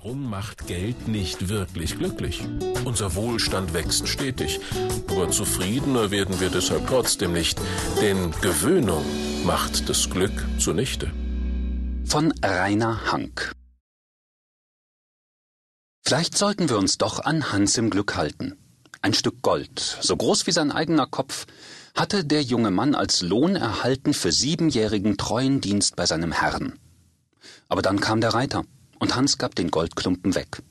Warum macht Geld nicht wirklich glücklich? Unser Wohlstand wächst stetig, aber zufriedener werden wir deshalb trotzdem nicht, denn Gewöhnung macht das Glück zunichte. Von Rainer Hank Vielleicht sollten wir uns doch an Hans im Glück halten. Ein Stück Gold, so groß wie sein eigener Kopf, hatte der junge Mann als Lohn erhalten für siebenjährigen treuen Dienst bei seinem Herrn. Aber dann kam der Reiter und Hans gab den Goldklumpen weg.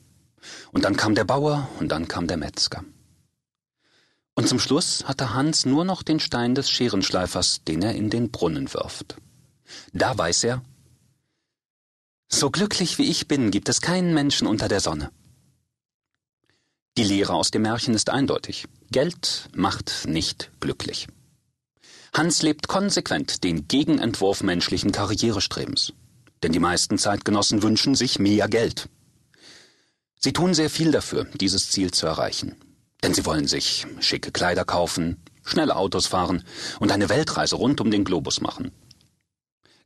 Und dann kam der Bauer und dann kam der Metzger. Und zum Schluss hatte Hans nur noch den Stein des Scherenschleifers, den er in den Brunnen wirft. Da weiß er, so glücklich wie ich bin, gibt es keinen Menschen unter der Sonne. Die Lehre aus dem Märchen ist eindeutig. Geld macht nicht glücklich. Hans lebt konsequent den Gegenentwurf menschlichen Karrierestrebens denn die meisten Zeitgenossen wünschen sich mehr Geld. Sie tun sehr viel dafür, dieses Ziel zu erreichen. Denn sie wollen sich schicke Kleider kaufen, schnelle Autos fahren und eine Weltreise rund um den Globus machen.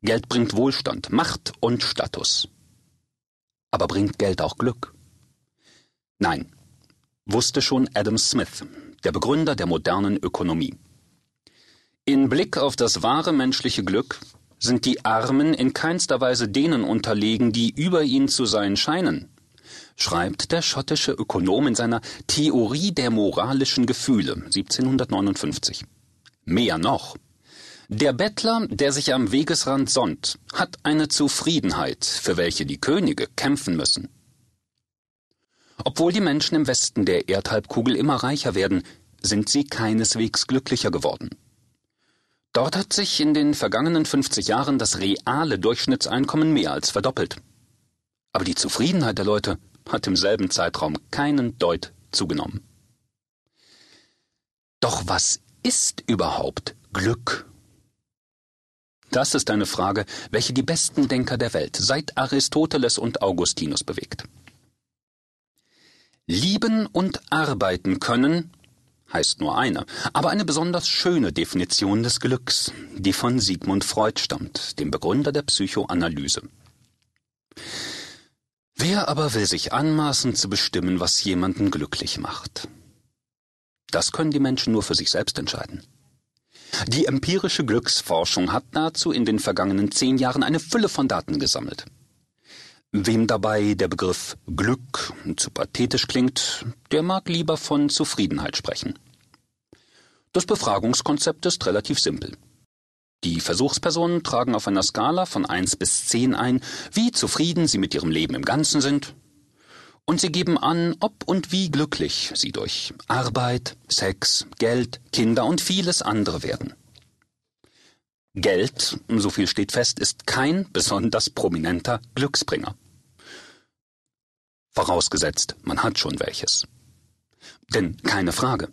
Geld bringt Wohlstand, Macht und Status. Aber bringt Geld auch Glück? Nein, wusste schon Adam Smith, der Begründer der modernen Ökonomie. In Blick auf das wahre menschliche Glück sind die Armen in keinster Weise denen unterlegen, die über ihn zu sein scheinen, schreibt der schottische Ökonom in seiner Theorie der moralischen Gefühle 1759. Mehr noch. Der Bettler, der sich am Wegesrand sonnt, hat eine Zufriedenheit, für welche die Könige kämpfen müssen. Obwohl die Menschen im Westen der Erdhalbkugel immer reicher werden, sind sie keineswegs glücklicher geworden. Dort hat sich in den vergangenen 50 Jahren das reale Durchschnittseinkommen mehr als verdoppelt. Aber die Zufriedenheit der Leute hat im selben Zeitraum keinen Deut zugenommen. Doch was ist überhaupt Glück? Das ist eine Frage, welche die besten Denker der Welt seit Aristoteles und Augustinus bewegt. Lieben und arbeiten können heißt nur eine, aber eine besonders schöne Definition des Glücks, die von Sigmund Freud stammt, dem Begründer der Psychoanalyse. Wer aber will sich anmaßen zu bestimmen, was jemanden glücklich macht? Das können die Menschen nur für sich selbst entscheiden. Die empirische Glücksforschung hat dazu in den vergangenen zehn Jahren eine Fülle von Daten gesammelt. Wem dabei der Begriff Glück zu pathetisch klingt, der mag lieber von Zufriedenheit sprechen. Das Befragungskonzept ist relativ simpel. Die Versuchspersonen tragen auf einer Skala von 1 bis 10 ein, wie zufrieden sie mit ihrem Leben im Ganzen sind, und sie geben an, ob und wie glücklich sie durch Arbeit, Sex, Geld, Kinder und vieles andere werden. Geld, so viel steht fest, ist kein besonders prominenter Glücksbringer. Vorausgesetzt, man hat schon welches. Denn keine Frage.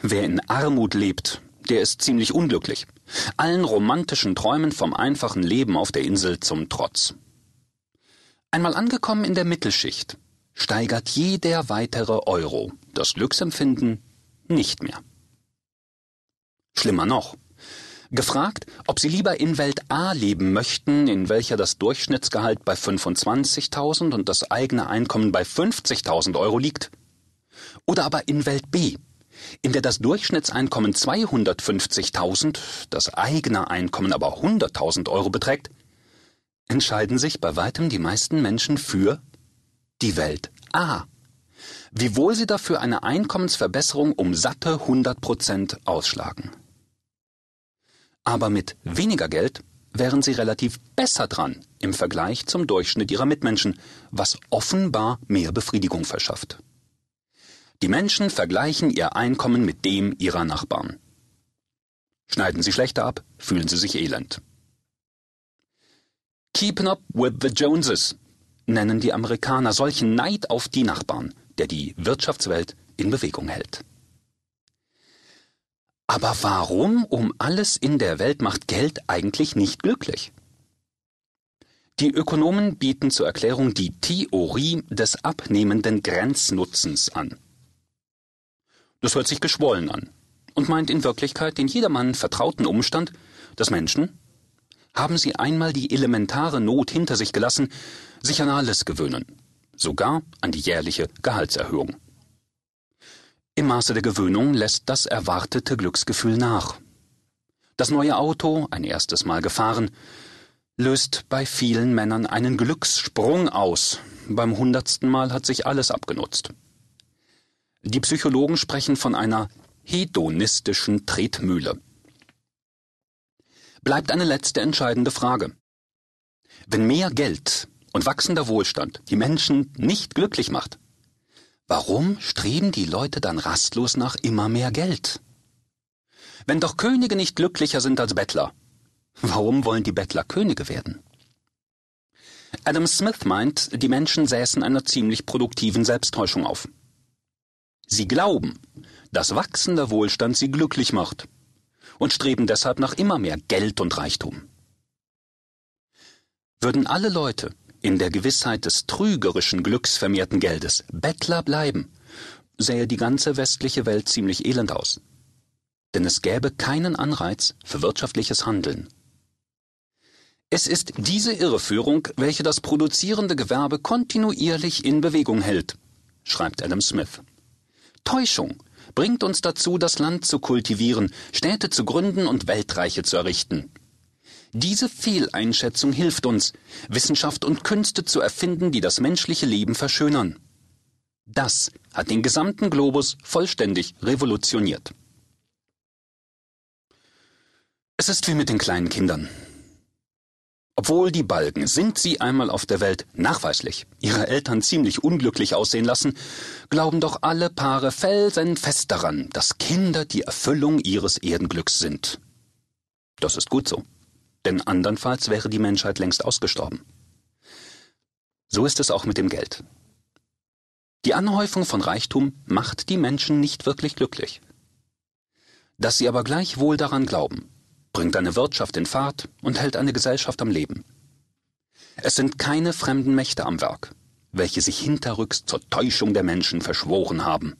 Wer in Armut lebt, der ist ziemlich unglücklich. Allen romantischen Träumen vom einfachen Leben auf der Insel zum Trotz. Einmal angekommen in der Mittelschicht, steigert jeder weitere Euro das Glücksempfinden nicht mehr. Schlimmer noch, Gefragt, ob sie lieber in Welt A leben möchten, in welcher das Durchschnittsgehalt bei 25.000 und das eigene Einkommen bei 50.000 Euro liegt, oder aber in Welt B, in der das Durchschnittseinkommen 250.000, das eigene Einkommen aber 100.000 Euro beträgt, entscheiden sich bei weitem die meisten Menschen für die Welt A. Wiewohl sie dafür eine Einkommensverbesserung um satte 100 Prozent ausschlagen. Aber mit weniger Geld wären sie relativ besser dran im Vergleich zum Durchschnitt ihrer Mitmenschen, was offenbar mehr Befriedigung verschafft. Die Menschen vergleichen ihr Einkommen mit dem ihrer Nachbarn. Schneiden sie schlechter ab, fühlen sie sich elend. Keeping up with the Joneses nennen die Amerikaner solchen Neid auf die Nachbarn, der die Wirtschaftswelt in Bewegung hält. Aber warum um alles in der Welt macht Geld eigentlich nicht glücklich? Die Ökonomen bieten zur Erklärung die Theorie des abnehmenden Grenznutzens an. Das hört sich geschwollen an und meint in Wirklichkeit den jedermann vertrauten Umstand, dass Menschen, haben sie einmal die elementare Not hinter sich gelassen, sich an alles gewöhnen. sogar an die jährliche Gehaltserhöhung. Im Maße der Gewöhnung lässt das erwartete Glücksgefühl nach. Das neue Auto, ein erstes Mal gefahren, löst bei vielen Männern einen Glückssprung aus. Beim hundertsten Mal hat sich alles abgenutzt. Die Psychologen sprechen von einer hedonistischen Tretmühle. Bleibt eine letzte entscheidende Frage. Wenn mehr Geld und wachsender Wohlstand die Menschen nicht glücklich macht, warum streben die Leute dann rastlos nach immer mehr Geld? Wenn doch Könige nicht glücklicher sind als Bettler, warum wollen die Bettler Könige werden? Adam Smith meint, die Menschen säßen einer ziemlich produktiven Selbsttäuschung auf. Sie glauben, dass wachsender Wohlstand sie glücklich macht und streben deshalb nach immer mehr Geld und Reichtum. Würden alle Leute in der Gewissheit des trügerischen Glücks vermehrten Geldes Bettler bleiben, sähe die ganze westliche Welt ziemlich elend aus. Denn es gäbe keinen Anreiz für wirtschaftliches Handeln. Es ist diese Irreführung, welche das produzierende Gewerbe kontinuierlich in Bewegung hält, schreibt Adam Smith. Täuschung bringt uns dazu, das Land zu kultivieren, Städte zu gründen und Weltreiche zu errichten. Diese Fehleinschätzung hilft uns, Wissenschaft und Künste zu erfinden, die das menschliche Leben verschönern. Das hat den gesamten Globus vollständig revolutioniert. Es ist wie mit den kleinen Kindern. Obwohl die Balken, sind sie einmal auf der Welt nachweislich, ihre Eltern ziemlich unglücklich aussehen lassen, glauben doch alle Paare felsenfest daran, dass Kinder die Erfüllung ihres Erdenglücks sind. Das ist gut so denn andernfalls wäre die Menschheit längst ausgestorben. So ist es auch mit dem Geld. Die Anhäufung von Reichtum macht die Menschen nicht wirklich glücklich. Dass sie aber gleichwohl daran glauben, bringt eine Wirtschaft in Fahrt und hält eine Gesellschaft am Leben. Es sind keine fremden Mächte am Werk, welche sich hinterrücks zur Täuschung der Menschen verschworen haben.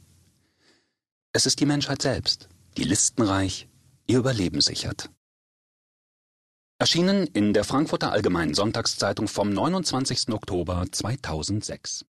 Es ist die Menschheit selbst, die listenreich ihr Überleben sichert. Erschienen in der Frankfurter Allgemeinen Sonntagszeitung vom 29. Oktober 2006